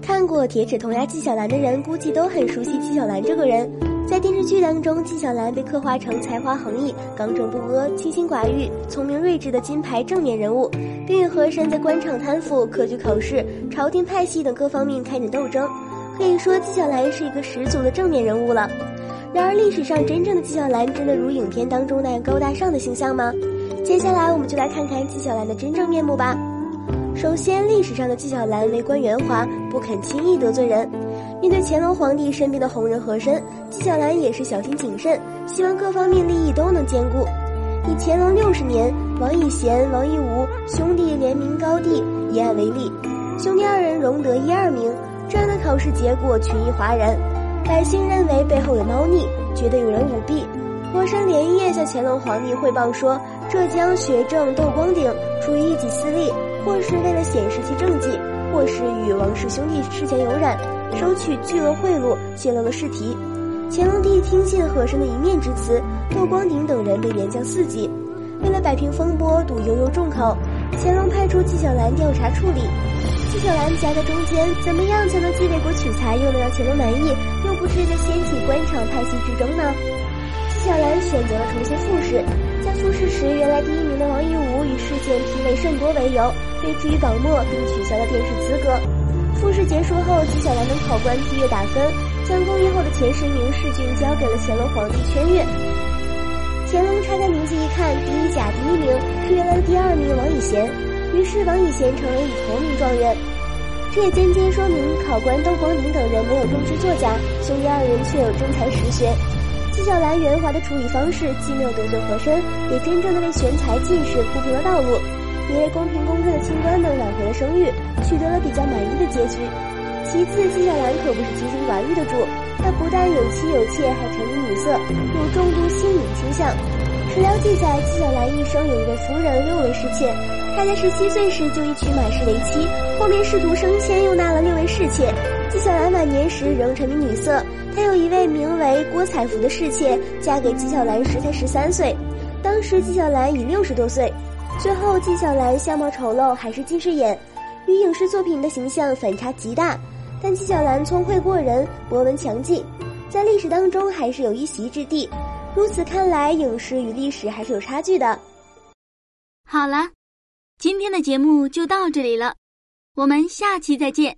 看过《铁齿铜牙纪晓岚》的人，估计都很熟悉纪晓岚这个人。在电视剧当中，纪晓岚被刻画成才华横溢、刚正不阿、清心寡欲、聪明睿智的金牌正面人物，并与和珅在官场贪腐、科举考试、朝廷派系等各方面开展斗争。可以说，纪晓岚是一个十足的正面人物了。然而，历史上真正的纪晓岚真的如影片当中那样高大上的形象吗？接下来，我们就来看看纪晓岚的真正面目吧。首先，历史上的纪晓岚为官圆滑，不肯轻易得罪人。面对乾隆皇帝身边的红人和珅，纪晓岚也是小心谨慎，希望各方面利益都能兼顾。以乾隆六十年，王以贤、王义武兄弟联名高第一案为例，兄弟二人荣得一二名，这样的考试结果群议哗然。百姓认为背后有猫腻，觉得有人舞弊。和珅连夜向乾隆皇帝汇报说，浙江学政窦光鼎出于一己私利，或是为了显示其政绩，或是与王氏兄弟事前有染，收取巨额贿赂，泄露了试题。乾隆帝听信和珅的一面之词，窦光鼎等人被连降四级。为了摆平风波，堵悠悠众口，乾隆派出纪晓岚调查处理。纪晓岚夹在中间，怎么样才能既为国取材，又能让乾隆满意，又不至于掀起官场派系之争呢？纪晓岚选择了重新复试，在复试时，原来第一名的王义武以事件批位甚多为由，被置于榜末，并取消了殿试资格。复试结束后，纪晓岚等考官批阅打分，将公议后的前十名试卷交给了乾隆皇帝圈阅。乾隆拆开名字一看，第一甲第一名是原来的第二名王以贤。于是王以贤成为以头名状元，这也间接说明考官窦光鼎等人没有中举作假，兄弟二人却有真才实学。纪晓岚圆滑的处理方式，既没有得罪和珅，也真正的为玄才进士铺平了道路，也为公平公正的清官们挽回了声誉，取得了比较满意的结局。其次，纪晓岚可不是清心寡欲的主，他不但有妻有妾，还沉迷女色，有重度性瘾倾向。史料记载，纪晓岚一生有一位夫人，六位侍妾。他在十七岁时就以娶马氏为妻，后面仕途升迁，又纳了六位侍妾。纪晓岚晚年时仍沉迷女色，他有一位名为郭采芙的侍妾，嫁给纪晓岚时才十三岁，当时纪晓岚已六十多岁。最后，纪晓岚相貌丑陋，还是近视眼，与影视作品的形象反差极大。但纪晓岚聪慧过人，博闻强记，在历史当中还是有一席之地。如此看来，影视与历史还是有差距的。好了，今天的节目就到这里了，我们下期再见。